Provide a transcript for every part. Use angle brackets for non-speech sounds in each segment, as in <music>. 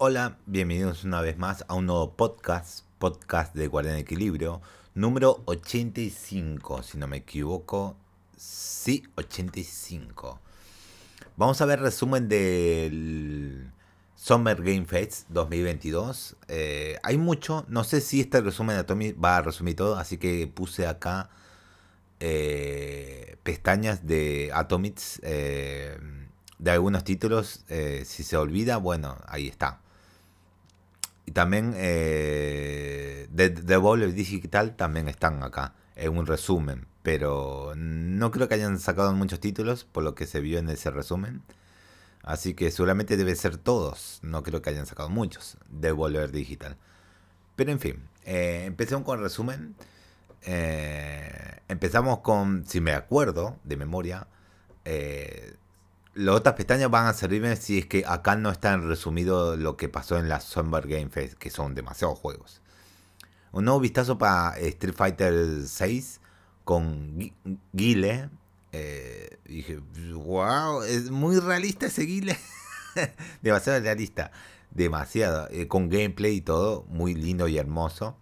Hola, bienvenidos una vez más a un nuevo podcast, podcast de Guardián Equilibrio, número 85, si no me equivoco. Sí, 85. Vamos a ver resumen del Summer Game Fest 2022. Eh, hay mucho, no sé si este resumen de Atomic va a resumir todo, así que puse acá eh, pestañas de Atomics eh, de algunos títulos. si se olvida, bueno, ahí está. Y también eh, de, Digital también están acá, en un resumen. Pero no creo que hayan sacado muchos títulos, por lo que se vio en ese resumen. Así que seguramente debe ser todos. No creo que hayan sacado muchos de Volver Digital. Pero en fin, eh, empecemos con el resumen. Eh, empezamos con, si me acuerdo de memoria, eh, las otras pestañas van a servirme si es que acá no está resumido lo que pasó en la Summer Game Fest, que son demasiados juegos. Un nuevo vistazo para Street Fighter 6 con Guile. Eh, dije, wow, es muy realista ese Guile. <laughs> demasiado realista. Demasiado. Eh, con gameplay y todo. Muy lindo y hermoso.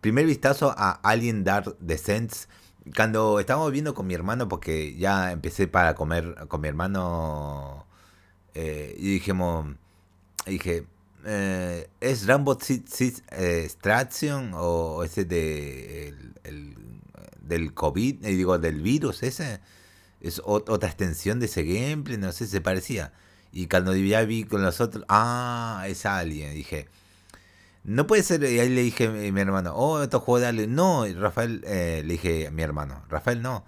Primer vistazo a Alien Dark Descents cuando estábamos viendo con mi hermano, porque ya empecé para comer con mi hermano, eh, y dijimos, dije, eh, ¿es Rambo Six Extraction o ese de el, del COVID, eh, digo, del virus ese? ¿Es otra extensión de ese gameplay? No sé, se parecía. Y cuando ya vi con los otros, ah, es alguien, dije, no puede ser, y ahí le dije a mi hermano, oh, esto juego de Alien. No, Rafael, eh, le dije a mi hermano, Rafael, no.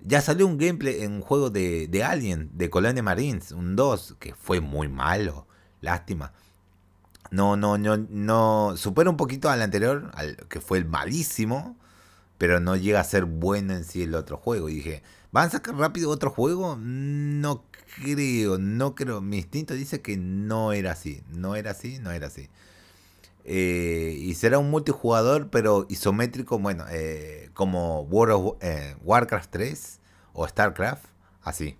Ya salió un gameplay en un juego de, de Alien, de Colony Marines, un 2, que fue muy malo. Lástima. No, no, no, no. Supera un poquito al anterior, al, que fue el malísimo, pero no llega a ser bueno en sí el otro juego. Y dije, ¿van a sacar rápido otro juego? No creo, no creo. Mi instinto dice que no era así. No era así, no era así. Eh, y será un multijugador, pero isométrico, bueno, eh, como World eh, Warcraft 3 o StarCraft, así,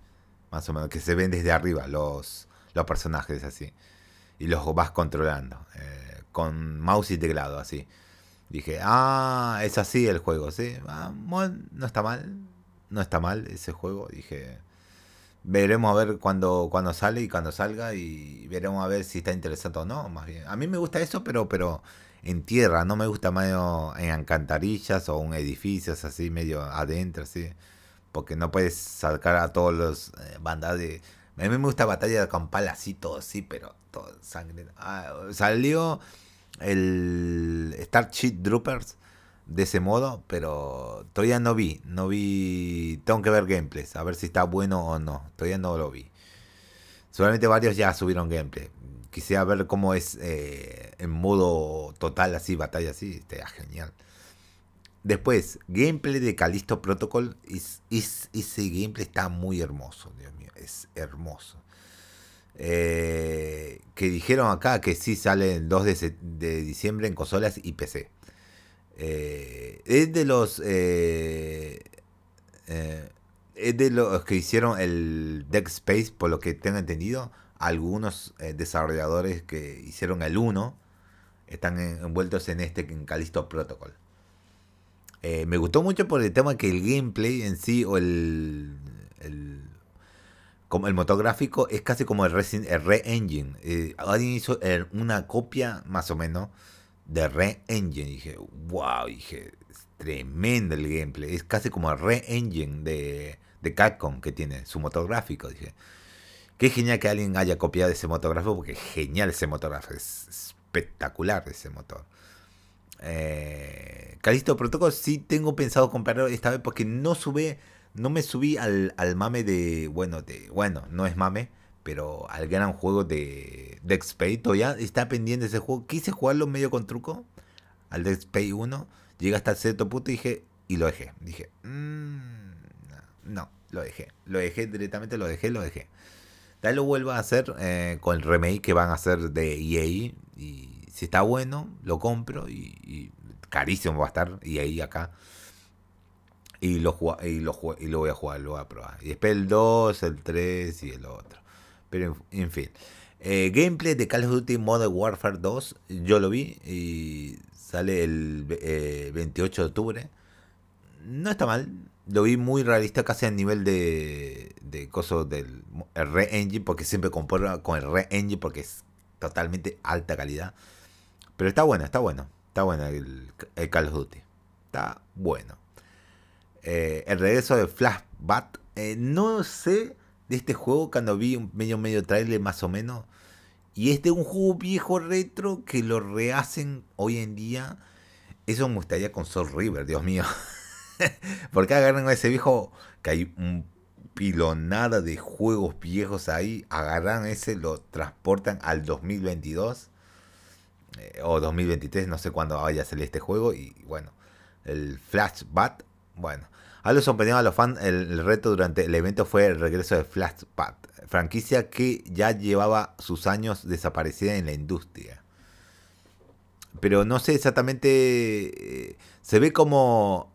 más o menos, que se ven desde arriba los, los personajes así. Y los vas controlando, con mouse y teclado así. Dije, ah, es así el juego, ¿sí? Ah, no está mal, no está mal ese juego. Dije, veremos a ver cuando, cuando sale y cuando salga y veremos a ver si está interesante o no, más bien. A mí me gusta eso, pero, pero en tierra, no me gusta medio en alcantarillas o en edificios así, medio adentro, así. Porque no puedes sacar a todos los eh, bandas de... A mí me gusta batalla campal así, todo así, pero todo sangre. Ah, salió el Starship Troopers de ese modo, pero todavía no vi, no vi, tengo que ver gameplays, a ver si está bueno o no, todavía no lo vi. Seguramente varios ya subieron gameplay. Quisiera ver cómo es eh, en modo total, así, batalla así, estaría genial. Después, gameplay de Callisto Protocol. ese gameplay está muy hermoso, Dios mío, es hermoso. Eh, que dijeron acá que sí sale el 2 de, de diciembre en consolas y PC. Eh, es de los. Eh, eh, es de los que hicieron el Deck Space, por lo que tengo entendido. Algunos desarrolladores que hicieron el 1 están envueltos en este en Callisto Protocol. me gustó mucho por el tema que el gameplay en sí o el, el como el motográfico es casi como el Re-Engine. alguien hizo una copia más o menos de Re-Engine. Dije, wow, dije, es tremendo el gameplay. Es casi como el Re-Engine de, de Capcom que tiene su motográfico. Dije, qué genial que alguien haya copiado ese motográfico porque es genial ese motográfico. Es espectacular ese motor. Eh, Calisto Protocol sí tengo pensado comprarlo esta vez porque no sube, no me subí al, al mame de, bueno, de, bueno, no es mame pero al gran juego de Dex Space todavía está pendiente ese juego. Quise jugarlo medio con truco al Dex Space 1, llega hasta cierto punto y dije, y lo dejé. Dije, mmm, no, lo dejé. Lo dejé directamente, lo dejé, lo dejé. Tal lo vuelvo a hacer eh, con el remake que van a hacer de EA. Y si está bueno, lo compro. Y, carísimo va a estar EA acá. Y lo, y, lo, y lo voy a jugar, lo voy a probar. Y después el 2, el 3 y el otro. Pero en fin. Eh, gameplay de Call of Duty Modern Warfare 2, yo lo vi y sale el 28 de octubre. No está mal, lo vi muy realista, casi a nivel de, de coso del Re-Engine, porque siempre comparo con el Re-Engine porque es totalmente alta calidad. Pero está bueno, está bueno, está bueno el, Call of Duty. Está bueno. Eh, el regreso de Flashbat. Eh, no sé este juego cuando vi un medio medio trailer más o menos. Y es de un juego viejo retro que lo rehacen hoy en día. Eso me gustaría con Soul River, Dios mío. <laughs> Porque agarran a ese viejo que hay un pilonada de juegos viejos ahí, agarran ese, lo transportan al 2022 eh, o 2023, no sé cuándo vaya a salir este juego. Y bueno, el Flashbat, bueno. A los sorprendió a los fans, el, reto durante el evento fue el regreso de Flashbat, franquicia que ya llevaba sus años desaparecida en la industria. Pero no sé exactamente, eh, se ve como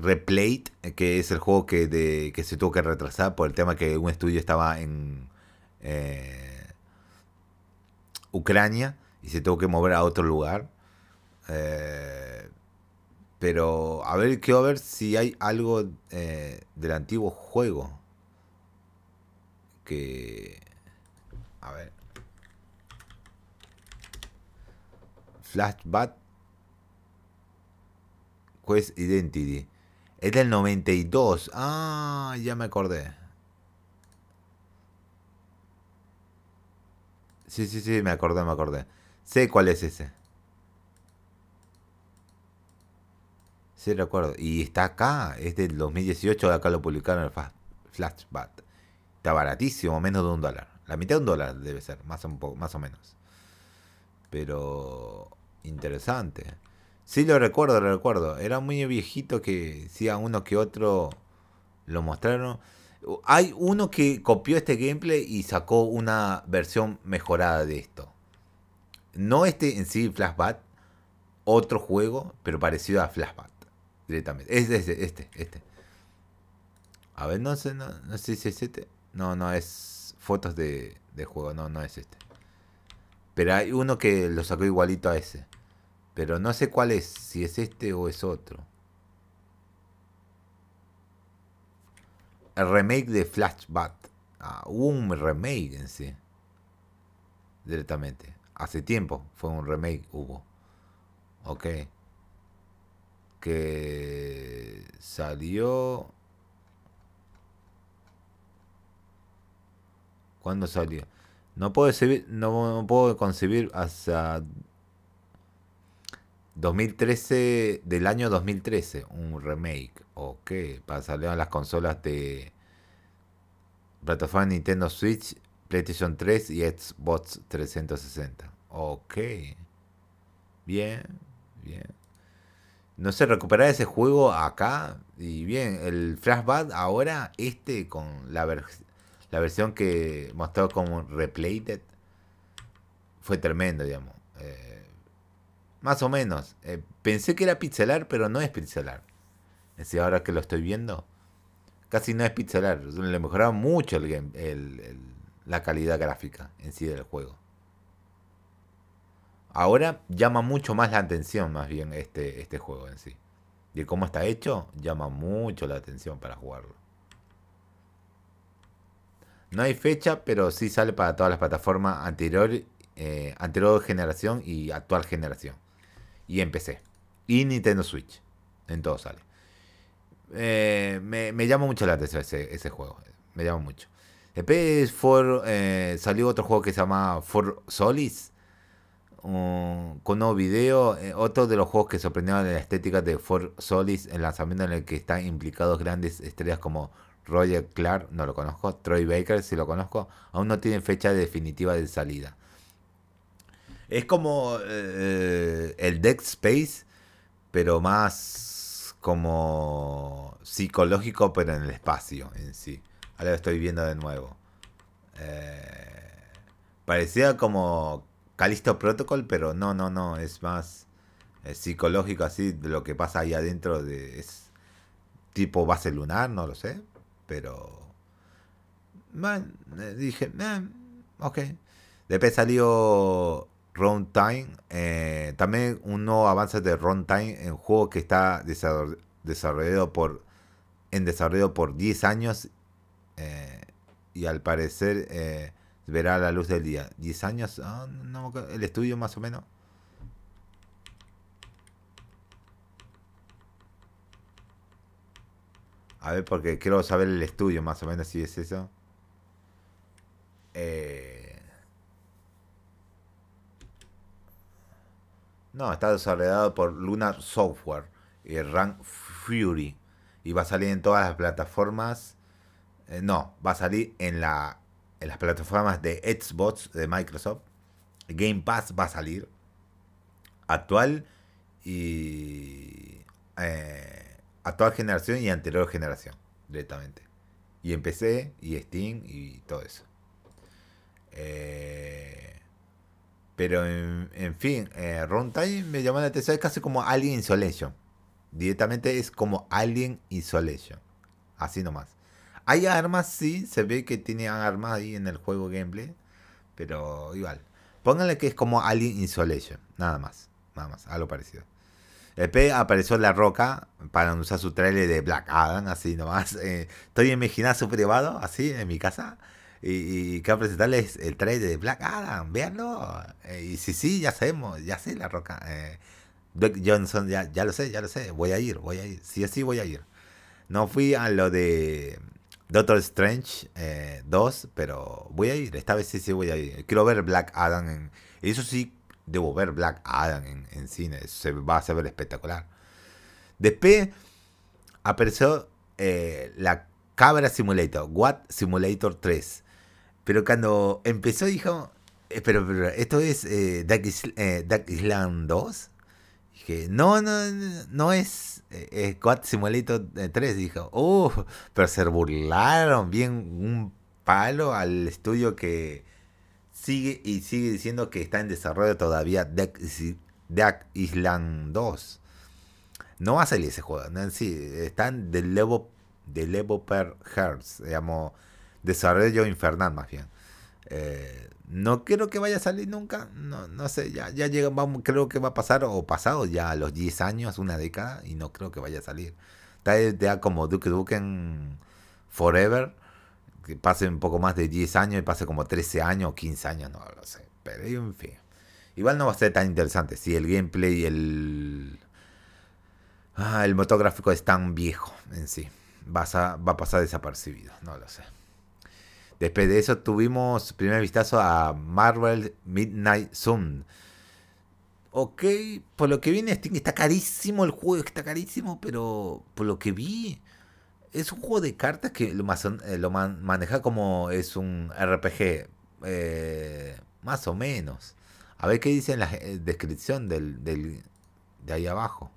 Replate, que es el juego que se tuvo que retrasar por el tema que un estudio estaba en eh, Ucrania y se tuvo que mover a otro lugar. Eh, pero a ver, quiero ver si hay algo eh, del antiguo juego. Que... A ver. Flashback Quest Identity. Es del 92. Ah, ya me acordé. Sí, sí, sí, me acordé, me acordé. Sé cuál es ese. Sí, recuerdo. Y está acá, es del 2018, acá lo publicaron en el Flashback. Está baratísimo, menos de un dólar. La mitad de un dólar debe ser, más, poco, más o menos. Pero interesante. Sí, lo recuerdo, lo recuerdo. Era muy viejito que sí, a uno que otro lo mostraron. Hay uno que copió este gameplay y sacó una versión mejorada de esto. No este en sí, Flashback, otro juego, pero parecido a Flashback directamente. Es este, este, este. A ver, no sé, no, no sé si es este. No, no, es fotos de, de juego, no, no es este. Pero hay uno que lo sacó igualito a ese. Pero no sé cuál es, si es este o es otro. El remake de Flashback. Ah, hubo un remake en sí. Directamente. Hace tiempo fue un remake, hubo. Ok. Que salió... ¿Cuándo salió? No puedo, no, no puedo concebir hasta 2013, del año 2013, un remake, ok, para salir a las consolas de plataforma Nintendo Switch, PlayStation 3 y Xbox 360. Ok, bien, bien. No sé, recuperar ese juego acá y bien, el Flashback ahora, este con la, la versión que mostró como Replayed, fue tremendo, digamos. Eh, más o menos. Eh, pensé que era pixelar, pero no es pixelar. Es ahora que lo estoy viendo, casi no es pixelar. Le mejoraron mucho el game, el, la calidad gráfica en sí del juego. Ahora llama mucho más la atención, más bien, este, este juego en sí. Y cómo está hecho, llama mucho la atención para jugarlo. No hay fecha, pero sí sale para todas las plataformas anterior, eh, anterior generación y actual generación y en PC. Y Nintendo Switch. En todo sale. Eh, me, me, llama mucho la atención ese, juego. Me llama mucho. Después for, eh, salió otro juego que se llama For Solis. Con un nuevo video. Eh, otro de los juegos que sorprendieron la estética de For Solis. El lanzamiento en el que están implicados grandes estrellas como Roger Clark, no lo conozco. Troy Baker, si lo conozco. Aún no tienen fecha definitiva de salida. Es como eh, el Dead Space, pero más como psicológico, pero en el espacio en sí. Ahora lo estoy viendo de nuevo. Eh, parecía como Calisto Protocol, pero no, no, no. Es más psicológico así de lo que pasa ahí adentro. De, es tipo base lunar, no lo sé. Pero bueno, eh, dije, eh, ok. Después salió Runtime, eh, también un nuevo avance de Runtime en juego que está desarrollado por en desarrollo por 10 años eh, y al parecer eh, verá la luz del día. 10 años, ah, el estudio más o menos. A ver, porque quiero saber el estudio más o menos si es eso. Eh... No, está desarrollado por Lunar Software y Rank Fury. Y va a salir en todas las plataformas. Eh, no, va a salir en, la, en las plataformas de Xbox de Microsoft. Game Pass va a salir. Actual y. Eh, actual generación y anterior generación, directamente. Y en PC y Steam y todo eso. Eh, pero en, fin, eh, Runtime me llamó la atención, es casi como Alien Isolation. Directamente es como Alien Isolation. Así nomás. Hay armas, sí, se ve que tiene armas ahí en el juego gameplay. Pero igual. Pónganle que es como Alien Isolation. Nada más. Nada más. Algo parecido. P apareció La Roca para anunciar su trailer de Black Adam, así nomás. <laughs> Eh, estoy en mi gimnasio privado, así, en mi casa. Y, y quiero presentarles el trailer de Black Adam, véanlo. Eh, y sí, sí, ya sabemos, ya sé La Roca. Eh, Johnson, ya, ya lo sé, ya lo sé. Voy a ir, voy a ir. Sí, sí, voy a ir. No fui a lo de Doctor Strange 2, pero voy a ir. Esta vez sí, sí voy a ir. Quiero ver Black Adam. En, eso sí, debo ver Black Adam en, cine. Se va a ver espectacular. Después apareció eh, la Cabra Simulator, What Simulator 3. Pero cuando empezó dijo, eh, pero, esto es eh, Dark, Island 2. Dije, no, no, no es eh, What Simulator 3. Dijo, uh, pero se burlaron bien un palo al estudio que sigue y sigue diciendo que está en desarrollo todavía Deck, Island 2. No va a salir ese juego, ¿no? sí, están del level, de level per hertz, digamos, desarrollo infernal más bien. Eh, no creo que vaya a salir nunca, no, no sé, ya, ya llega, vamos, creo que va a pasar o pasado ya a los 10 años, una década, y no creo que vaya a salir. Está ya como Duke Duke Forever, que pase un poco más de 10 años y pase como 13 años o 15 años, no lo sé. Pero en fin. Igual no va a ser tan interesante si el gameplay y el. Ah, el motor gráfico es tan viejo en sí. Va a, va a pasar desapercibido, no lo sé. Después de eso tuvimos primer vistazo a Marvel Midnight Sun. Ok, por lo que viene Steam está carísimo el juego, está carísimo, pero por lo que vi, es un juego de cartas que lo, eh, maneja como es un RPG. Eh, más o menos. A ver qué dice en la eh, descripción del, del, de ahí abajo.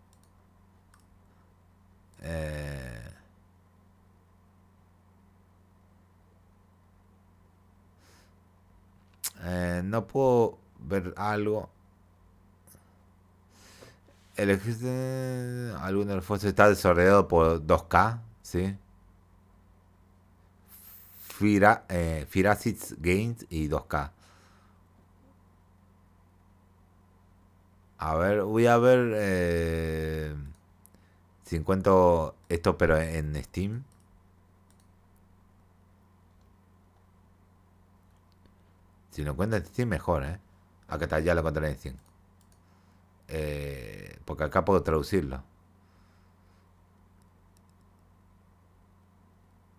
No puedo ver algo. El alguno de los está desarrollado por 2K. ¿sí? Fira, eh, Games y 2K. A ver, voy a ver eh, si encuentro esto, pero en Steam. Si lo encuentro en Steam, mejor, ¿eh? Acá está, ya lo encontré en Steam. Eh, porque acá puedo traducirlo.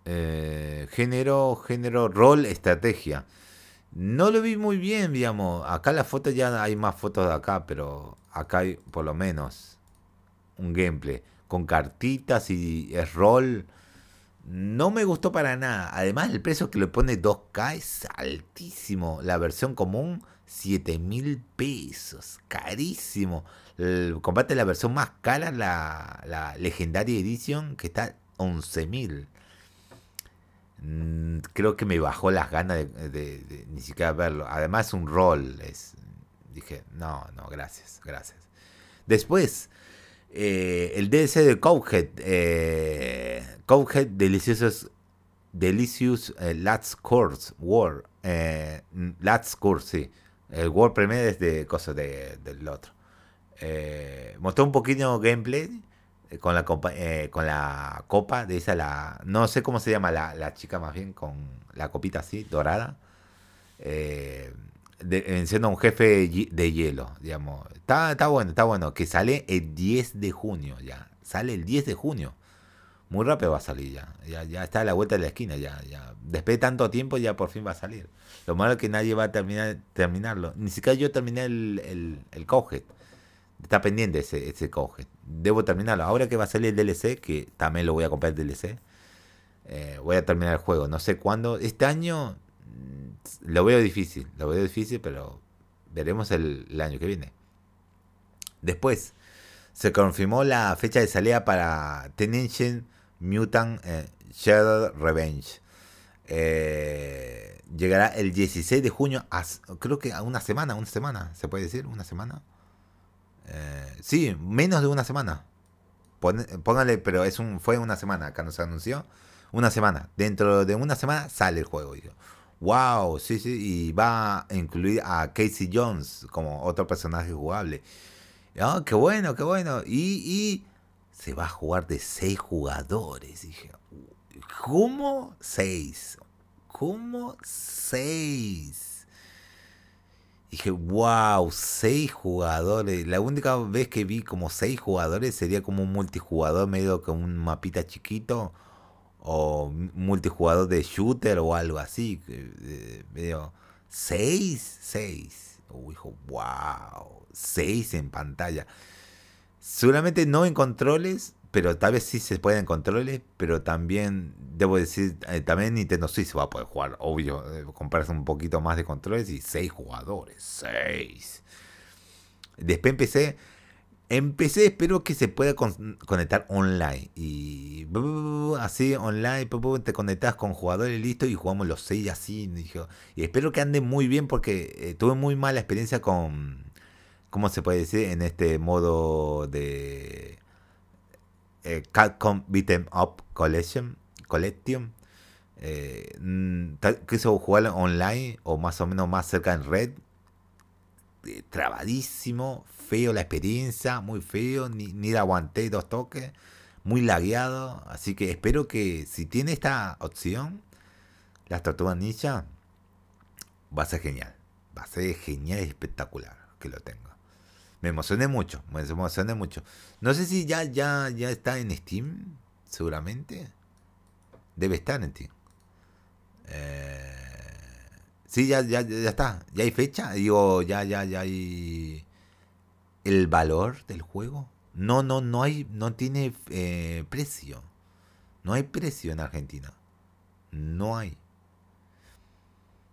Eh, género, género, rol, estrategia. No lo vi muy bien, digamos. Acá la foto ya hay más fotos de acá, pero acá hay por lo menos un gameplay con cartitas y es rol. No me gustó para nada. Además, el precio que le pone 2K es altísimo. La versión común, 7 mil pesos. Carísimo. Comparte la versión más cara, la, la Legendary Edition, que está 11 mil. Mm, creo que me bajó las ganas de, ni siquiera verlo. Además un rol. Es, dije, no, no, gracias, gracias. Después, eh, el DLC de Cowhead. Eh, Cowhead Deliciosos, Delicious eh, Last Course War. Eh, Last Course, sí. El World Premiere es de cosas de, del otro. Eh, mostró un poquito gameplay eh, con la copa, con la copa de esa la no sé cómo se llama la, la chica más bien con la copita así dorada eh, de, venciendo un jefe de hielo digamos está, está bueno está bueno que sale el 10 de junio ya sale el 10 de junio muy rápido va a salir ya ya, ya está a la vuelta de la esquina ya ya después de tanto tiempo ya por fin va a salir lo malo es que nadie va a terminar terminarlo ni siquiera yo terminé el el, el Cuphead. Está pendiente ese, ese Cuphead. Debo terminarlo. Ahora que va a salir el DLC, que también lo voy a comprar el DLC, eh, voy a terminar el juego. No sé cuándo. Este año lo veo difícil. Lo veo difícil, pero veremos el, año que viene. Después, se confirmó la fecha de salida para Teenage Mutant eh, Shadow Revenge. Eh, llegará el 16 de junio, creo que a una semana, una semana, se puede decir, una semana. Eh, sí, menos de una semana. Pon- póngale, pero es un, fue una semana, acá nos anunció. Una semana. Dentro de una semana sale el juego. Yo, wow, sí, sí. Y va a incluir a Casey Jones como otro personaje jugable. Ah, qué bueno, qué bueno. Y, y se va a jugar de seis jugadores. Dije, ¿cómo seis? ¿Cómo seis? Dije, wow, seis jugadores. La única vez que vi como seis jugadores sería como un multijugador medio con un mapita chiquito. O multijugador de shooter o algo así. Medio, seis, seis. Uy, dijo, wow, seis en pantalla. Seguramente no en controles, pero tal vez sí se puede en controles, pero también, debo decir, eh, también Nintendo Switch va a poder jugar, obvio, eh, comprarse un poquito más de controles y seis jugadores, seis. Después empecé, empecé, espero que se pueda con- conectar online y así online, te conectas con jugadores listo y jugamos los seis así, y espero que ande muy bien porque eh, tuve muy mala experiencia con, ¿cómo se puede decir? En este modo de eh, Capcom Beat'em Up Collection, Collection. Eh, mm, quiso jugar online o más o menos más cerca en red. Eh, trabadísimo, feo la experiencia, muy feo, ni, ni la aguanté dos toques, muy lagueado. Así que espero que si tiene esta opción, las tortugas ninja, va a ser genial. Va a ser genial y espectacular que lo tenga. Me emocioné mucho, me emocioné mucho. No sé si ya, ya, ya está en Steam, seguramente. Debe estar en Steam. Eh, sí, ya, ya, ya está. Ya hay fecha. Digo, ya, ya, ya hay el valor del juego. No, no, no hay, no tiene eh, precio. No hay precio en Argentina. No hay.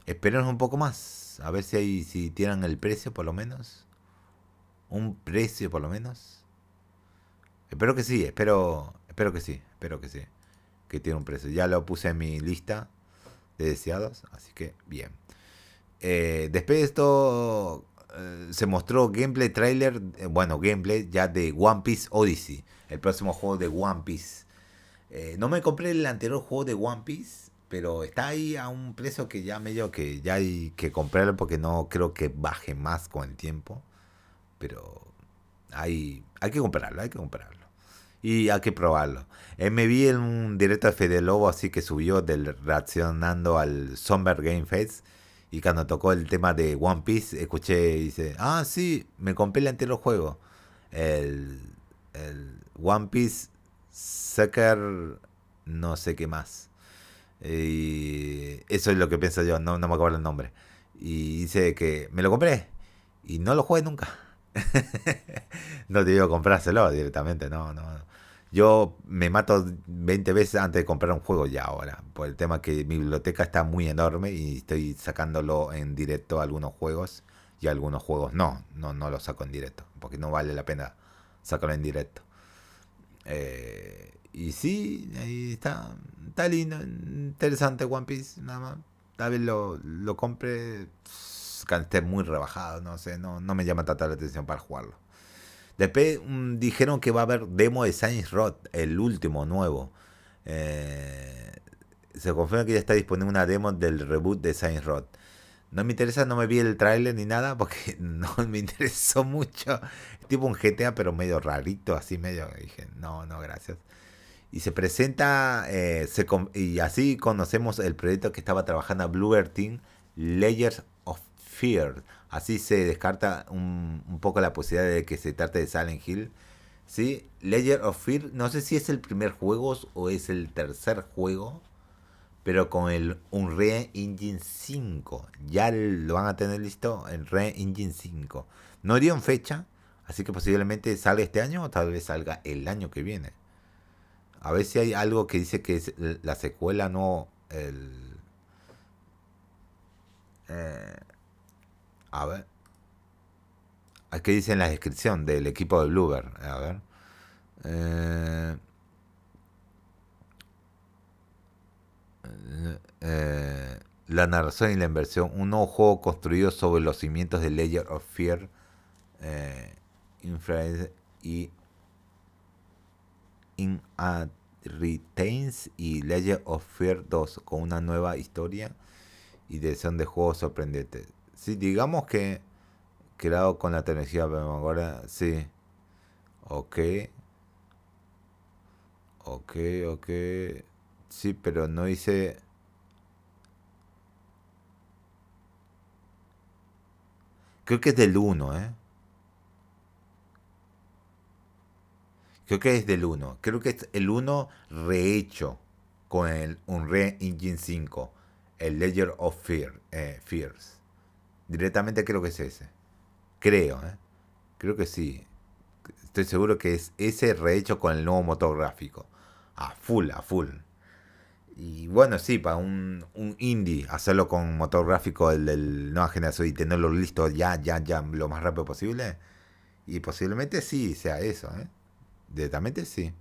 Esperemos un poco más. A ver si hay, si tienen el precio por lo menos. Un precio por lo menos. Espero que sí, espero, espero que sí, espero que sí. Que tiene un precio. Ya lo puse en mi lista de deseados, así que bien. Eh, después de esto se mostró gameplay trailer, eh, bueno, gameplay ya de One Piece Odyssey, el próximo juego de One Piece. Eh, no me compré el anterior juego de One Piece, pero está ahí a un precio que ya medio que ya hay que comprarlo porque no creo que baje más con el tiempo. Pero hay, hay que comprarlo, hay que comprarlo. Y hay que probarlo. Eh, me vi en un directo de Fede Lobo así que subió del reaccionando al Somber Game Fest. Y cuando tocó el tema de One Piece, escuché y dice, ah, sí, me compré el anterior juego. El, el One Piece Sucker, no sé qué más. Y eso es lo que pienso yo, no, no me acuerdo el nombre. Y dice que me lo compré y no lo jugué nunca. <laughs> no te digo comprárselo directamente, no, no. Yo me mato 20 veces antes de comprar un juego ya ahora, por el tema que mi biblioteca está muy enorme y estoy sacándolo en directo algunos juegos y algunos juegos no, no, no los saco en directo, porque no vale la pena sacarlo en directo. Eh, y sí, ahí está, está lindo, interesante One Piece, nada más. Tal vez lo, lo compre esté muy rebajado, no sé, no, no me llama tanta la atención para jugarlo. Después mm, dijeron que va a haber demo de Saints Row, el último nuevo. Eh, se confirma que ya está disponible una demo del reboot de Saints Row. No me interesa, no me vi el tráiler ni nada porque <laughs> no me interesó mucho. Tipo un GTA pero medio rarito, así medio. Dije, no, no, gracias. Y se presenta, eh, se, y así conocemos el proyecto que estaba trabajando Bluebird Team, Layers of Fear. Así se descarta un, un, poco la posibilidad de que se trate de Silent Hill. ¿sí? Layers of Fear, no sé si es el primer juego o es el tercer juego pero con el Unreal Engine 5. Ya lo van a tener listo en Unreal Engine 5. No dieron fecha, así que posiblemente salga este año o tal vez salga el año que viene. A ver si hay algo que dice que la secuela, no el... Eh, a ver. ¿Qué dice en la descripción del equipo de Bluebird? A ver. Eh, Eh, la narración y la inversión, un nuevo juego construido sobre los cimientos de Ledger of Fear, eh, y In Retains y Ledger of Fear 2 con una nueva historia y dirección de juego sorprendente. Sí, digamos que creado con la tecnología, pero ahora sí. Ok. Ok, ok. Sí, pero no hice... Creo que es del 1, ¿eh? Creo que es del 1. Creo que es el 1 rehecho con el Unreal Engine 5. El Ledger of Fear, eh, Fears. Directamente creo que es ese. Creo, ¿eh? Creo que sí. Estoy seguro que es ese rehecho con el nuevo motor gráfico. A full, a full. Y bueno, sí, para un, un indie, hacerlo con motor gráfico del, del nueva generación y tenerlo listo ya, ya, ya, lo más rápido posible. Y posiblemente sí sea eso, ¿eh? Directamente sí.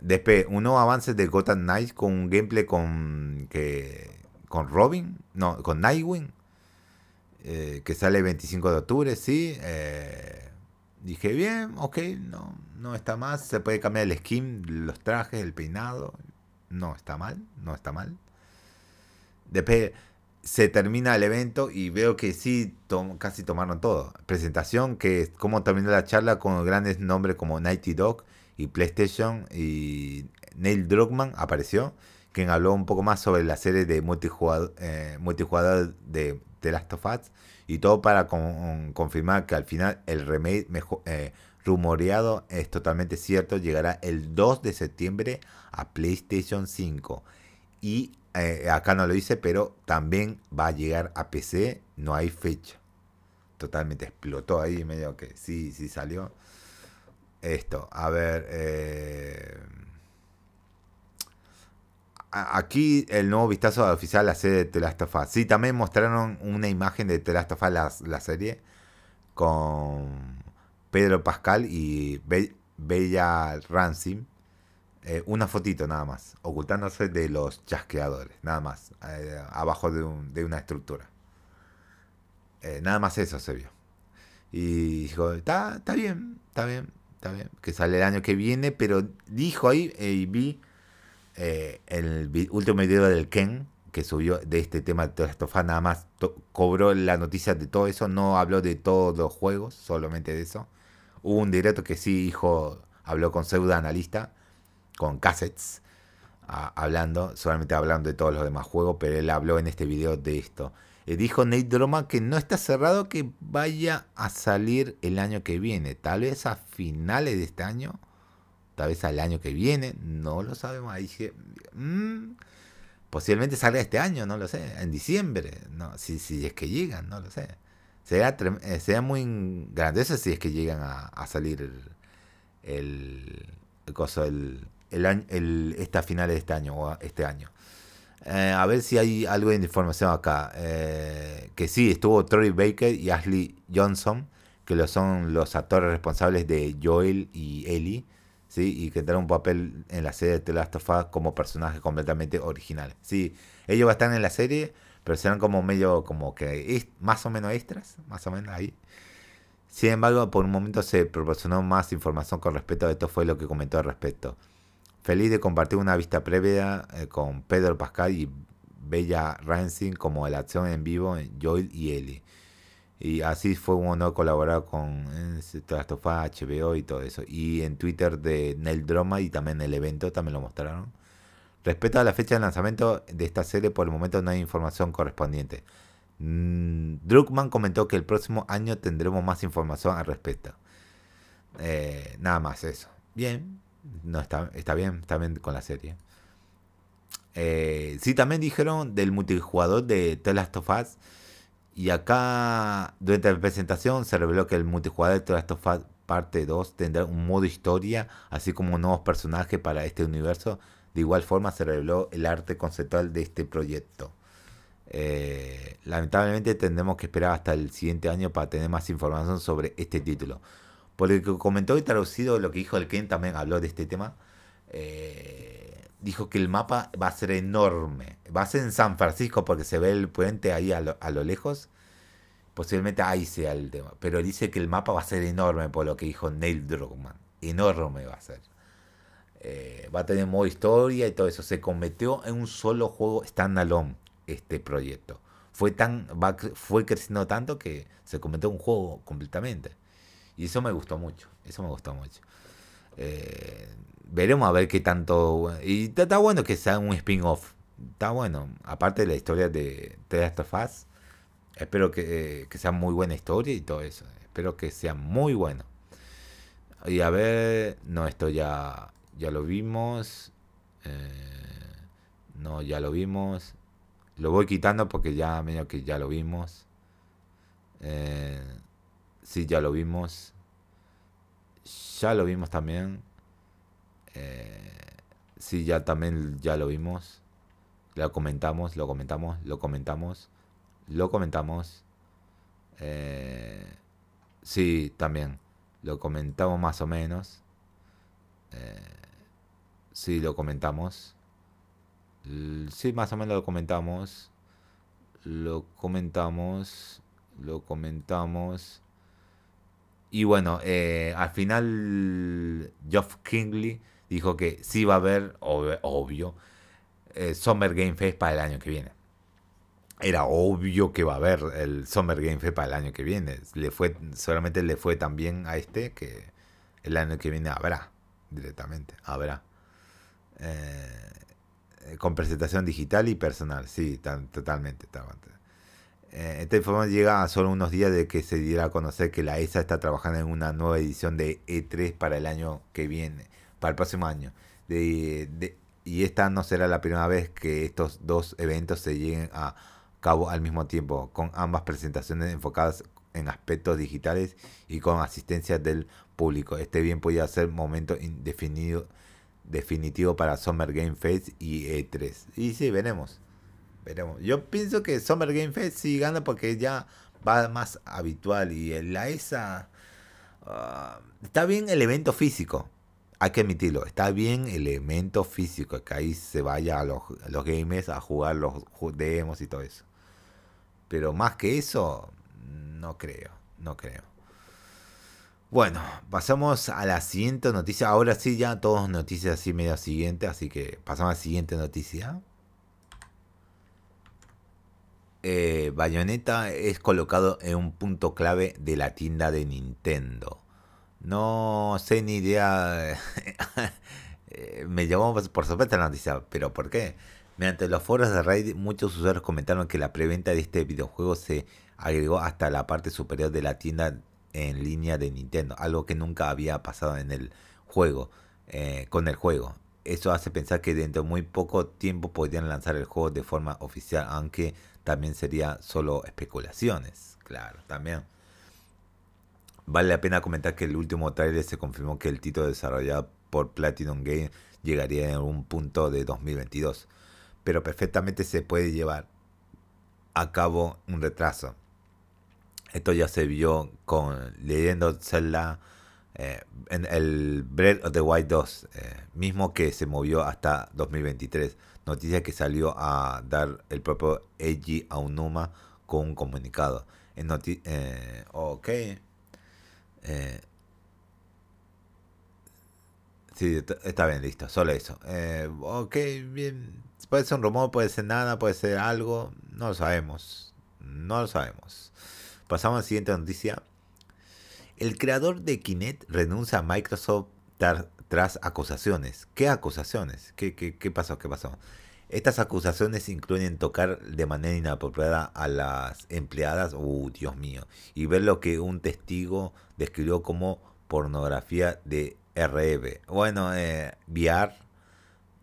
Después, un nuevo avance de Gotham Knights con un gameplay con que con Robin, no, con Nightwing, eh, que sale el 25 de octubre, sí. Eh, dije, bien, ok, no, no está más. Se puede cambiar el skin, los trajes, el peinado, no está mal, no está mal. Después se termina el evento y veo que sí, casi tomaron todo. Presentación, que es como terminó la charla con grandes nombres como Nighty Dog y PlayStation y Neil Druckmann apareció, quien habló un poco más sobre la serie de multijugador, eh, multijugador de The Last of Us y todo para confirmar que al final el remake mejor, eh, rumoreado es totalmente cierto, llegará el 2 de septiembre a PlayStation 5. Y eh, acá no lo dice, pero también va a llegar a PC, no hay fecha. Totalmente explotó ahí, medio que sí, sí salió. Esto, a ver. Eh, aquí el nuevo vistazo oficial a la serie de The Last of. Sí, también mostraron una imagen de The Last of Us, la, serie, con Pedro Pascal y Bella Rancim. Eh, una fotito nada más, ocultándose de los chasqueadores, nada más, eh, abajo de, una estructura. Eh, nada más eso se vio. Y dijo, está bien, está bien, está bien, que sale el año que viene, pero dijo ahí, y vi el último video del Ken, que subió de este tema de Toda nada más cobró la noticia de todo eso, no habló de todos los juegos, solamente de eso. Hubo un directo que sí dijo, habló con pseudo analista con cassettes, hablando, solamente hablando de todos los demás juegos, pero él habló en este video de esto. Eh, dijo Nate Droma que no está cerrado que vaya a salir el año que viene, tal vez a finales de este año, tal vez al año que viene, no lo sabemos. Ahí dije, mm, posiblemente salga este año, no lo sé, en diciembre, no, si, si es que llegan, no lo sé. Sería, eh, muy grandioso si es que llegan a, salir el, el, el, coso, el, el, el, esta finales de este año o este año. Eh, a ver si hay algo de información acá. Eh, que sí, estuvo Troy Baker y Ashley Johnson, que lo son los actores responsables de Joel y Ellie, ¿sí? y que tendrán un papel en la serie de The Last of Us como personajes completamente originales. Sí, ellos van a estar en la serie, pero serán como medio, como que más o menos extras, más o menos ahí. Sin embargo, por un momento se proporcionó más información con respecto a esto, fue lo que comentó al respecto. Feliz de compartir una vista previa eh, con Pedro Pascal y Bella Rancing como la acción en vivo en Joel y Ellie. Y así fue un honor colaborar con Trastofa, HBO y todo eso. Y en Twitter de Neil Droma y también el evento también lo mostraron. Respecto a la fecha de lanzamiento de esta serie, por el momento no hay información correspondiente. Mm, Druckmann comentó que el próximo año tendremos más información al respecto. Eh, nada más eso. Bien, no está, está bien, está bien con la serie. Eh, sí, también dijeron del multijugador de The Last of. Y acá, durante la presentación, se reveló que el multijugador de Last of parte 2 tendrá un modo historia, así como nuevos personajes para este universo. De igual forma, se reveló el arte conceptual de este proyecto. Eh, lamentablemente tendremos que esperar hasta el siguiente año para tener más información sobre este título. Por que comentó y traducido lo que dijo el Ken, también habló de este tema. Eh, dijo que el mapa va a ser enorme. Va a ser en San Francisco porque se ve el puente ahí a lo, lejos. Posiblemente ahí sea el tema. Pero dice que el mapa va a ser enorme por lo que dijo Neil Druckmann. Enorme va a ser. Eh, va a tener modo historia y todo eso. Se convirtió en un solo juego standalone este proyecto. Fue, tan, fue creciendo tanto que se en un juego completamente. Y eso me gustó mucho. Eso me gustó mucho. Eh, veremos a ver qué tanto. Y está, bueno que sea un spin-off. Está bueno. Aparte de la historia de The Last of espero que, que, sea muy buena historia y todo eso. Espero que sea muy bueno. Y a ver, no, esto ya, ya lo vimos. Eh, no, ya lo vimos. Lo voy quitando porque ya medio que ya lo vimos. Eh, sí, ya lo vimos. Ya lo vimos también. Eh, sí, ya también ya lo vimos. Lo comentamos, lo comentamos, lo comentamos. Lo comentamos. Eh, sí, también. Lo comentamos más o menos. Eh, sí, lo comentamos. Sí, más o menos lo comentamos. Lo comentamos. Lo comentamos. Y bueno, eh, al final Geoff Kingley dijo que sí va a haber, obvio, eh, Summer Game Fest para el año que viene. Era obvio que va a haber el Summer Game Fest para el año que viene. Le fue, solamente le fue tan bien a este que el año que viene habrá, directamente, habrá. Eh, con presentación digital y personal, sí, totalmente. Eh, esta información llega a solo unos días de que se diera a conocer que la ESA está trabajando en una nueva edición de E3 para el año que viene, para el próximo año. y esta no será la primera vez que estos dos eventos se lleguen a cabo al mismo tiempo, con ambas presentaciones enfocadas en aspectos digitales y con asistencia del público. Este bien podría ser momento indefinido, definitivo para Summer Game Fest y E3. Y sí, veremos. Veremos. Yo pienso que Summer Game Fest sí gana porque ya va más habitual y la ESA ah, está bien el evento físico. Hay que admitirlo, está bien el elemento físico, que ahí se vaya a los, los gamers a jugar los demos y todo eso. Pero más que eso, no creo, no creo. Bueno, pasamos a la siguiente noticia. Ahora sí, ya todos noticias así medio siguiente, así que pasamos a la siguiente noticia. eh, Bayonetta es colocado en un punto clave de la tienda de Nintendo. No sé ni idea. <laughs> Eh, me llamó por sorpresa la noticia, pero ¿por qué? Mediante los foros de Reddit, muchos usuarios comentaron que la preventa de este videojuego se agregó hasta la parte superior de la tienda en línea de Nintendo, algo que nunca había pasado en el juego, eh, con el juego. Eso hace pensar que dentro de muy poco tiempo podrían lanzar el juego de forma oficial, aunque también sería solo especulaciones, claro, también. Vale la pena comentar que el último trailer se confirmó que el título desarrollado por Platinum Game llegaría en algún punto de 2022, pero perfectamente se puede llevar a cabo un retraso. Esto ya se vio con leyendo Zelda eh, en el Breath of the Wild 2, eh, mismo que se movió hasta 2023 noticia que salió a dar el propio Eiji Aonuma con un comunicado. En eh, ok. Eh, Sí, está bien, listo, solo eso. Eh, ok, bien. Puede ser un rumor, puede ser nada, puede ser algo. No lo sabemos. No lo sabemos. Pasamos a la siguiente noticia. El creador de Kinect renuncia a Microsoft tras acusaciones. ¿Qué acusaciones? ¿Qué, qué, qué pasó? ¿Qué pasó? Estas acusaciones incluyen tocar de manera inapropiada a las empleadas, uh, Dios mío, y ver lo que un testigo describió como pornografía de RB. Bueno, eh, VR,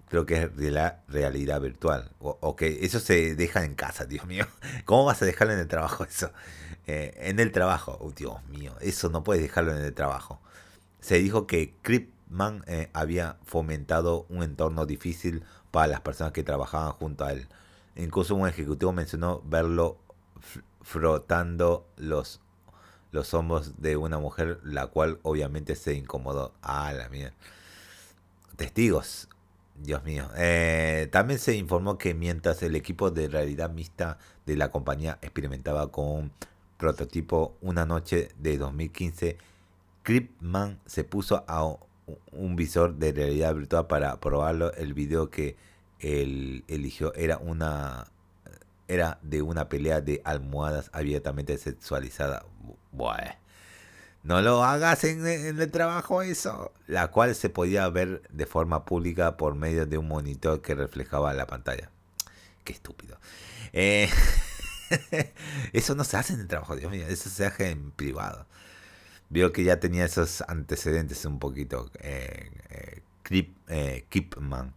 creo que es la realidad virtual. O, eso se deja en casa, Dios mío. <laughs> ¿Cómo vas a dejarlo en el trabajo eso? Eh, en el trabajo, oh, Dios mío, eso no puedes dejarlo en el trabajo. Se dijo que Kripman eh, había fomentado un entorno difícil para las personas que trabajaban junto a él. Incluso un ejecutivo mencionó verlo frotando los, los hombros de una mujer, la cual obviamente se incomodó. Ah, la mía. Testigos. Dios mío. Eh, también se informó que mientras el equipo de realidad mixta de la compañía experimentaba con un prototipo una noche de 2015, Kripman se puso a un visor de realidad virtual para probarlo. El video que él eligió era una era de una pelea de almohadas abiertamente sexualizada. No lo hagas en, el trabajo eso. La cual se podía ver de forma pública por medio de un monitor que reflejaba la pantalla. Qué estúpido. Eh, <laughs> eso no se hace en el trabajo, Dios mío. Eso se hace en privado. Vio que ya tenía esos antecedentes un poquito. Eh, eh, eh Kipman.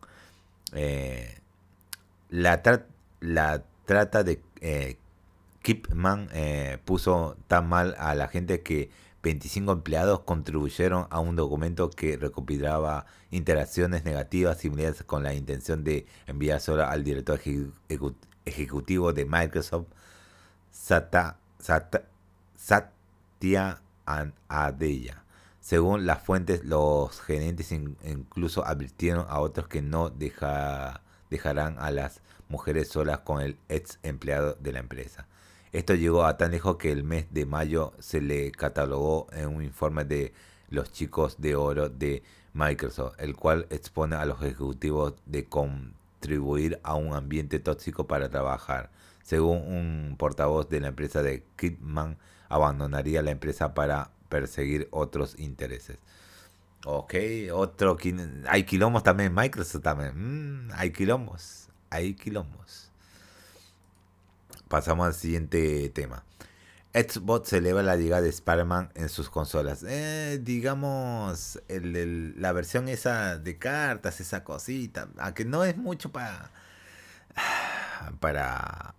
Eh, la, la trata de Kipman puso tan mal a la gente que 25 empleados contribuyeron a un documento que recopilaba interacciones negativas similares con la intención de enviar solo al director ejecutivo de Microsoft, Satya Adeya. Según las fuentes, los gerentes incluso advirtieron a otros que no dejarán a las mujeres solas con el ex empleado de la empresa. Esto llegó a tan lejos que el mes de mayo se le catalogó en un informe de los chicos de oro de Microsoft, el cual expone a los ejecutivos de contribuir a un ambiente tóxico para trabajar. Según un portavoz de la empresa de Kidman, abandonaría la empresa para perseguir otros intereses. Ok, otro. Hay quilombos también Microsoft también. Mm, hay quilombos. Hay quilombos. Pasamos al siguiente tema. Xbox celebra la llegada de Spider-Man en sus consolas. Eh, digamos, la versión esa de cartas, esa cosita, aunque no es mucho para para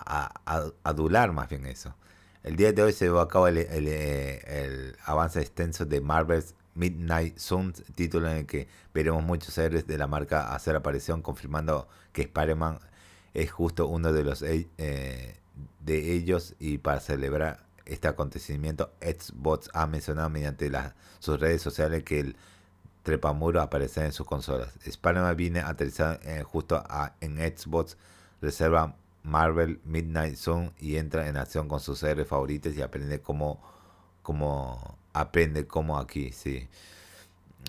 adular más bien eso. El día de hoy se llevó a cabo el, avance extenso de Marvel's Midnight Suns, título en el que veremos muchos héroes de la marca hacer aparición, confirmando que Spider-Man es justo uno de los eh, de ellos y para celebrar este acontecimiento, Xbox ha mencionado mediante sus redes sociales que el trepamuro aparecerá en sus consolas. Spider-Man viene aterrizado eh, justo en Xbox, reserva Marvel Midnight Zone y entra en acción con sus series favoritos y aprende cómo, cómo aprende como aquí, sí.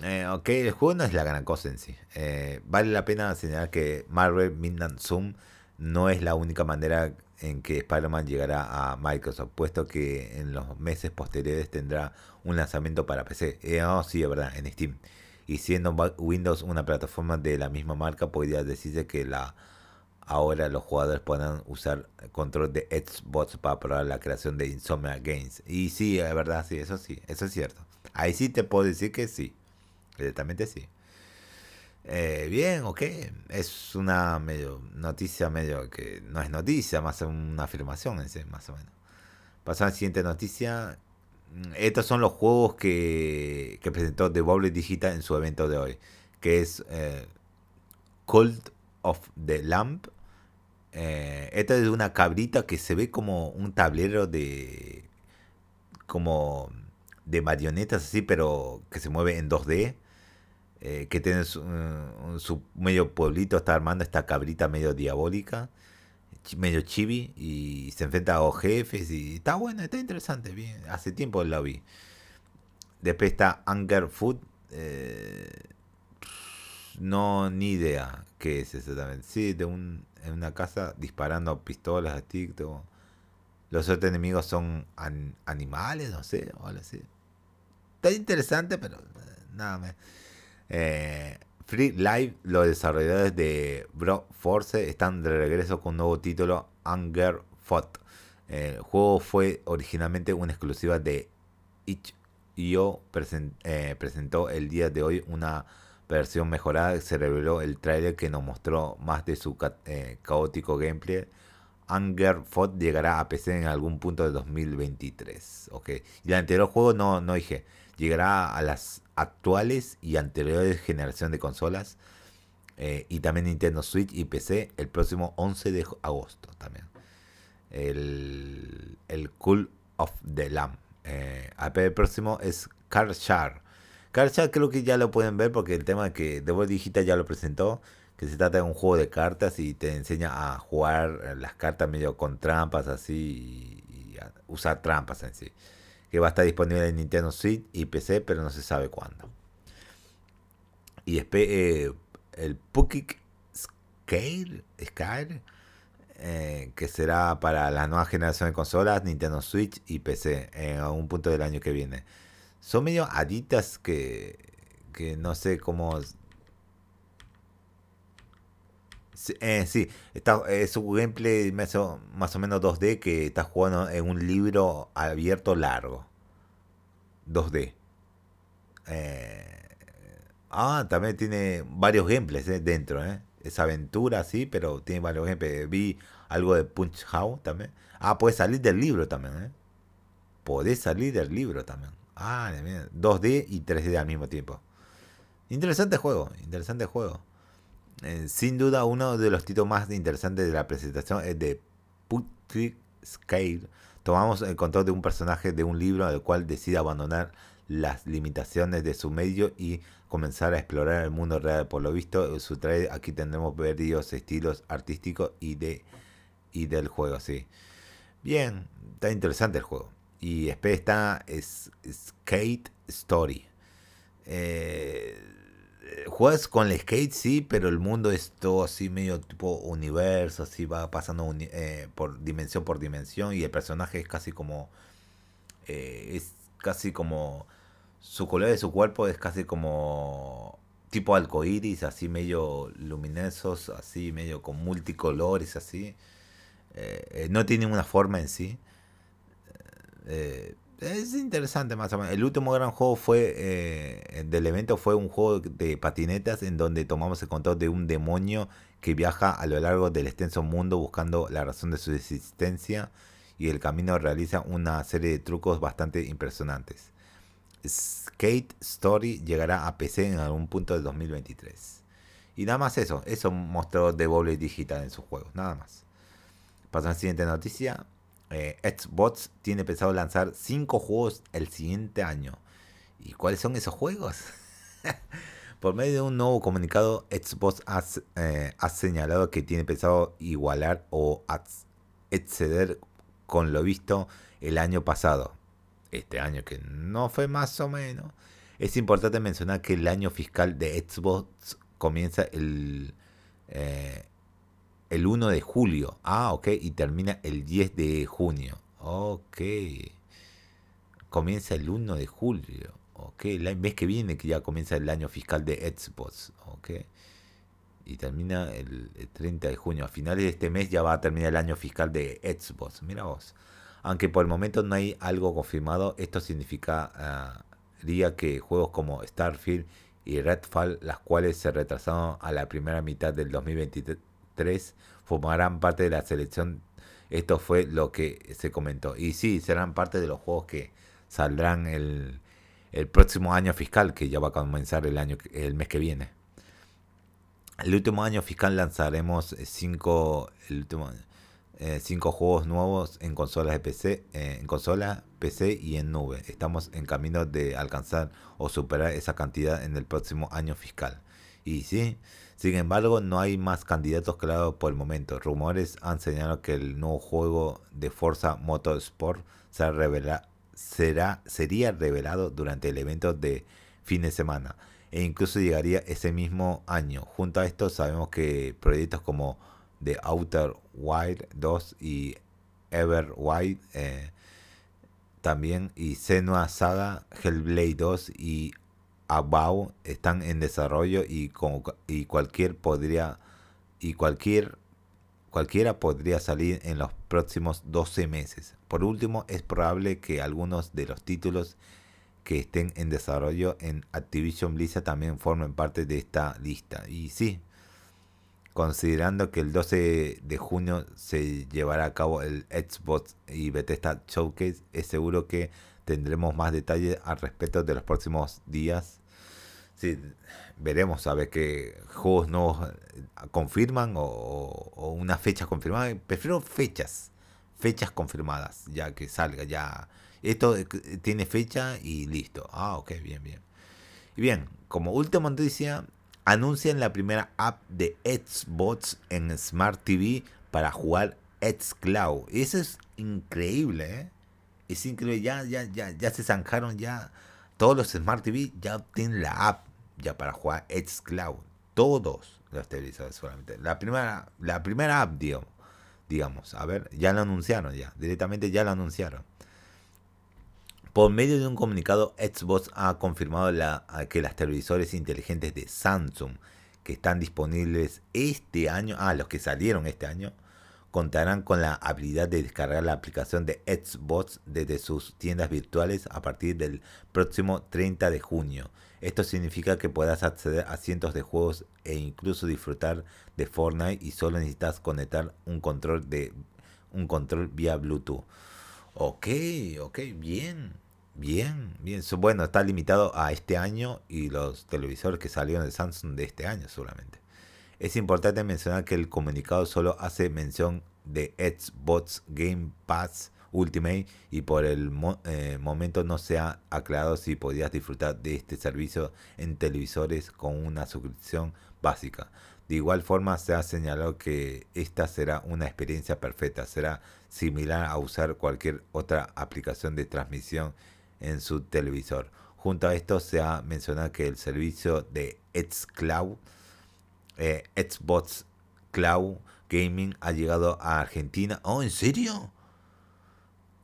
Eh, ok, el juego no es la gran cosa en sí. Eh, vale la pena señalar que Marvel Midnight Zone no es la única manera en que Spider-Man llegará a Microsoft, puesto que en los meses posteriores tendrá un lanzamiento para PC. Eh, oh, sí, es verdad, en Steam. Y siendo Windows una plataforma de la misma marca, podría decirse que la ahora los jugadores puedan usar control de Xbox para probar la creación de Insomnia Games. Y sí, es verdad, sí, eso sí, eso es cierto. Ahí sí te puedo decir que sí, directamente sí. Eh, bien, ok, es una medio noticia medio que no es noticia, más una afirmación en más o menos. Pasamos a la siguiente noticia. Estos son los juegos que, que presentó Devolver Digital en su evento de hoy, que es eh, Cult of the Lamp, eh, esta es una cabrita que se ve como un tablero de. como de marionetas así, pero que se mueve en 2D. Eh, que tiene su, medio pueblito, está armando esta cabrita medio diabólica, medio chibi, y se enfrenta a los jefes. Y está bueno, está interesante. Bien, hace tiempo la vi. Después está Anger Food. Eh, No, ni idea qué es exactamente. Sí, de un, en una casa disparando pistolas, así. Los otros enemigos son animales, no sé, o algo. Está interesante, pero eh, nada más. Eh, Free Live, los desarrolladores de Bro Force, están de regreso con un nuevo título, Anger Fought. El juego fue originalmente una exclusiva de itch.io. Eh, presentó el día de hoy una versión mejorada. Se reveló el trailer que nos mostró más de su eh, caótico gameplay. Anger Fought llegará a PC en algún punto de 2023. Okay. Y el anterior juego no, no dije. Llegará a las actuales y anteriores generaciones de consolas. Eh, y también Nintendo Switch y PC el próximo 11 de agosto también. El, el Cool of the Lamb. Eh, el próximo es Carchar. Carchar creo que ya lo pueden ver porque el tema que Devil Digital ya lo presentó. Que se trata de un juego de cartas y te enseña a jugar las cartas medio con trampas así usar trampas en sí. Que va a estar disponible en Nintendo Switch y PC, pero no se sabe cuándo. Y eh, el Pukik Scale, Scale eh, que será para la nueva generación de consolas, Nintendo Switch y PC en algún punto del año que viene. Son medio aditas que, que no sé cómo... Eh, sí, está, es un gameplay más o, más o menos 2D que está jugando en un libro abierto largo. 2D. Eh, ah, también tiene varios gameplays eh, dentro, ¿eh? Es aventura, sí, pero tiene varios gameplays. Vi algo de Punch How también. Ah, puede salir del libro también, ¿eh? Podés salir del libro también. Ah, 2D y 3D al mismo tiempo. Interesante juego, interesante juego. Eh, sin duda, uno de los títulos más interesantes de la presentación es de Putri Scale. Tomamos el control de un personaje de un libro al cual decide abandonar las limitaciones de su medio y comenzar a explorar el mundo real. Por lo visto, su aquí tendremos varios estilos artísticos y de y del juego, sí. Bien, está interesante el juego. Y después está Skate Story. Eh, juegas con el skate, sí, pero el mundo es todo así medio tipo universo, así va pasando eh, por dimensión por dimensión y el personaje es casi como... Eh, es casi como... Su color de su cuerpo es casi como tipo arcoiris, así medio luminosos, así medio con multicolores, así. No tiene una forma en sí. Eh, es interesante más o menos. El último gran juego fue eh, del evento fue un juego de patinetas en donde tomamos el control de un demonio que viaja a lo largo del extenso mundo buscando la razón de su existencia y el camino realiza una serie de trucos bastante impresionantes. Skate Story llegará a PC en algún punto del 2023. Y nada más eso, eso mostró Devolver Digital en sus juegos, nada más. Pasamos a la siguiente noticia. Eh, Xbox tiene pensado lanzar 5 juegos el siguiente año. ¿Y cuáles son esos juegos? <laughs> Por medio de un nuevo comunicado, Xbox eh, ha, señalado que tiene pensado igualar o exceder con lo visto el año pasado. Este año que no fue más o menos. Es importante mencionar que el año fiscal de Xbox comienza el, eh, el 1 de julio. Ah, ok. Y termina el 10 de junio. Ok. Comienza el 1 de julio. Ok. El mes que viene que ya comienza el año fiscal de Xbox. Ok. Y termina el, 30 de junio. A finales de este mes ya va a terminar el año fiscal de Xbox. Mira vos. Aunque por el momento no hay algo confirmado, esto significaría que juegos como Starfield y Redfall, las cuales se retrasaron a la primera mitad del 2023, tres formarán parte de la selección. Esto fue lo que se comentó. Y sí, serán parte de los juegos que saldrán el, el próximo año fiscal, que ya va a comenzar el, año, el mes que viene. El último año fiscal lanzaremos cinco, el último, eh, cinco juegos nuevos en consolas de PC, eh, en consola, PC y en nube. Estamos en camino de alcanzar o superar esa cantidad en el próximo año fiscal. Y sí, sin embargo, no hay más candidatos claros por el momento. Rumores han señalado que el nuevo juego de Forza Motorsport será, será, sería revelado durante el evento de fin de semana. e incluso llegaría ese mismo año. Junto a esto sabemos que proyectos como The Outer Wild 2 y Everwild eh, también y Senua Saga, Hellblade 2 y Abau están en desarrollo y, y cualquier podría y cualquier cualquiera podría salir en los próximos 12 meses. Por último, es probable que algunos de los títulos que estén en desarrollo en Activision Blizzard también formen parte de esta lista. Y sí, considerando que el 12 de junio se llevará a cabo el Xbox y Bethesda Showcase, es seguro que tendremos más detalles al respecto de los próximos días. Sí, veremos a ver qué juegos nos confirman o, una fecha confirmada. Prefiero fechas, fechas confirmadas, ya que salga ya esto eh, tiene fecha y listo. Ah, ok, bien, bien. Y bien, como última noticia, anuncian la primera app de Xbox en Smart TV para jugar Xcloud. Eso es increíble, ¿eh? Es increíble, ya, ya, ya, ya se zanjaron ya. Todos los Smart TV ya tienen la app ya para jugar Xcloud. Todos los televisores solamente. La primera, la primera app, digamos, digamos. A ver, ya lo anunciaron ya. Directamente ya lo anunciaron. Por medio de un comunicado, Xbox ha confirmado que los televisores inteligentes de Samsung que están disponibles este año, ah, los que salieron este año, contarán con la habilidad de descargar la aplicación de Xbox desde sus tiendas virtuales a partir del próximo 30 de junio. Esto significa que podrás acceder a cientos de juegos e incluso disfrutar de Fortnite y solo necesitas conectar un control de un control vía Bluetooth. Ok, ok, bien. Bien, bien. Bueno, está limitado a este año y los televisores que salieron de Samsung de este año solamente. Es importante mencionar que el comunicado solo hace mención de Xbox Game Pass Ultimate y por el eh, momento no se ha aclarado si podías disfrutar de este servicio en televisores con una suscripción básica. De igual forma se ha señalado que esta será una experiencia perfecta, será similar a usar cualquier otra aplicación de transmisión en su televisor. Junto a esto se ha mencionado que el servicio de Xcloud, eh, Xbox Cloud Gaming ha llegado a Argentina. Oh, ¿en serio?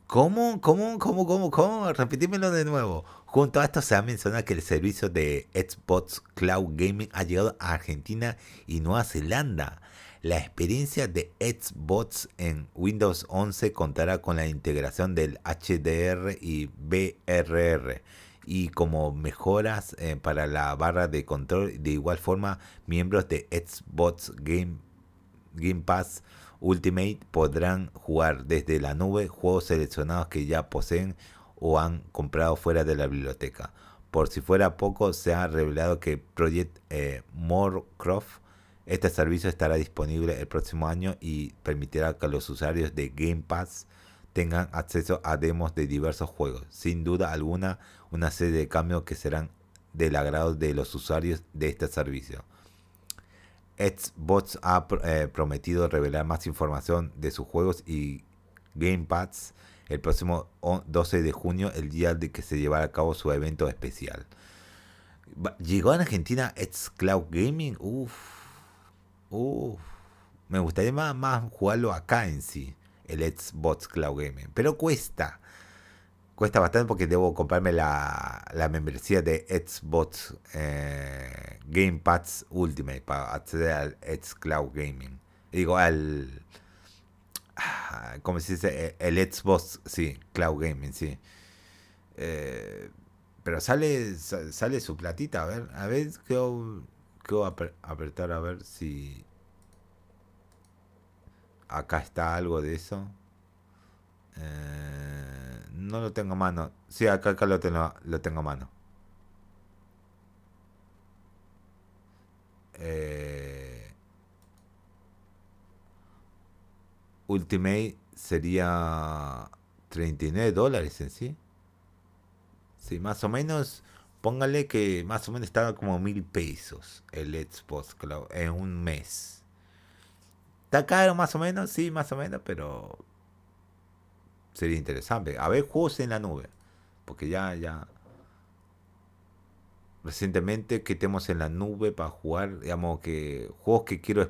¿Cómo? ¿Cómo? ¿Cómo? ¿Cómo? ¿Cómo? Repetímelo de nuevo. Junto a esto se ha mencionado que el servicio de Xbox Cloud Gaming ha llegado a Argentina y Nueva Zelanda. La experiencia de Xbox en Windows 11 contará con la integración del HDR y BRR y como mejoras eh, para la barra de control. De igual forma, miembros de Xbox Game, Game Pass Ultimate podrán jugar desde la nube juegos seleccionados que ya poseen o han comprado fuera de la biblioteca. Por si fuera poco, se ha revelado que Project eh, Morecroft este servicio estará disponible el próximo año y permitirá que los usuarios de Game Pass tengan acceso a demos de diversos juegos. Sin duda alguna, una serie de cambios que serán del agrado de los usuarios de este servicio. Xbox ha eh, prometido revelar más información de sus juegos y Game Pass el próximo 12 de junio, el día de que se llevará a cabo su evento especial. ¿Llegó a Argentina Xcloud Gaming? Uff me gustaría más, jugarlo acá en sí, el Xbox Cloud Gaming. Pero cuesta. Cuesta bastante porque debo comprarme la, membresía de Xbox eh, Game Pass Ultimate para acceder al Xcloud Gaming. Digo, al. Ah, ¿Cómo se dice? El Xbox, sí, Cloud Gaming, sí. Eh, pero sale, sale su platita, a ver, a ver, voy a apretar a ver si acá está algo de eso. Eh, no lo tengo a mano. Sí, acá, acá lo, tengo, lo tengo a mano. Eh, Ultimate sería 39 dólares en sí. Sí, más o menos Póngale que más o menos estaba como mil pesos el Xbox Cloud en un mes. Está caro más o menos, sí, más o menos, pero sería interesante. A ver, juegos en la nube. Porque ya, ya. recientemente que tenemos en la nube para jugar, digamos que juegos que quiero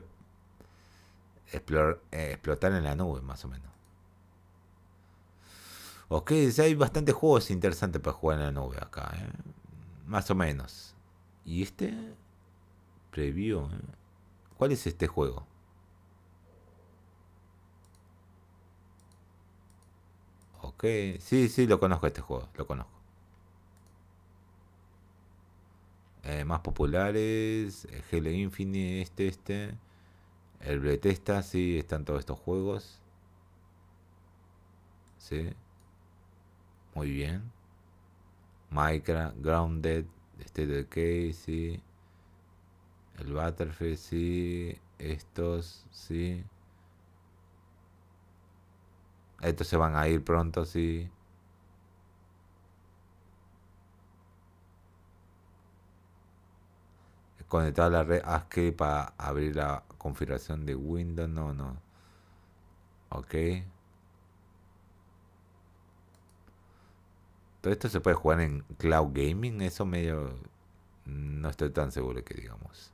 eh, explotar en la nube, más o menos. Ok, hay bastantes juegos interesantes para jugar en la nube acá, ¿eh? más o menos. ¿Y este? Preview. ¿eh? ¿Cuál es este juego? Ok, sí, sí, lo conozco este juego, lo conozco. Eh, más populares, Halo Infinite, este, este. El Bethesda, sí, están todos estos juegos. Sí. Muy bien. Minecraft, Grounded, este de Case, sí. El Battlefield, sí. Estos, sí. Estos se van a ir pronto, sí. Conectar la red ASCII para abrir la configuración de Windows. No, no. Ok. Todo esto se puede jugar en cloud gaming. Eso medio... No estoy tan seguro que digamos.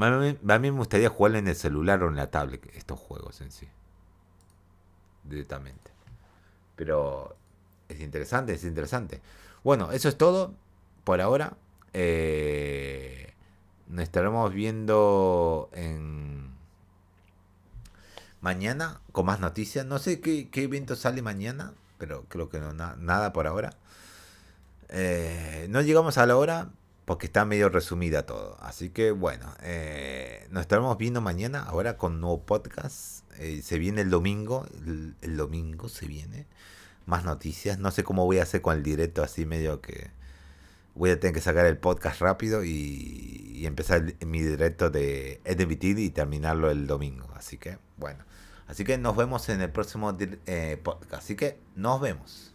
A mí, me gustaría jugar en el celular o en la tablet estos juegos en sí. Directamente. Pero es interesante, es interesante. Bueno, eso es todo por ahora. Eh, nos estaremos viendo en mañana con más noticias. No sé qué, evento sale mañana, pero creo que no, nada por ahora. Eh, no llegamos a la hora porque está medio resumida todo. Así que bueno, eh, nos estaremos viendo mañana ahora con nuevo podcast. se viene el domingo, el domingo se viene más noticias. No sé cómo voy a hacer con el directo así medio que voy a tener que sacar el podcast rápido y, empezar mi directo de EDBT y terminarlo el domingo. Así que bueno, así que nos vemos en el próximo eh, podcast. Así que nos vemos.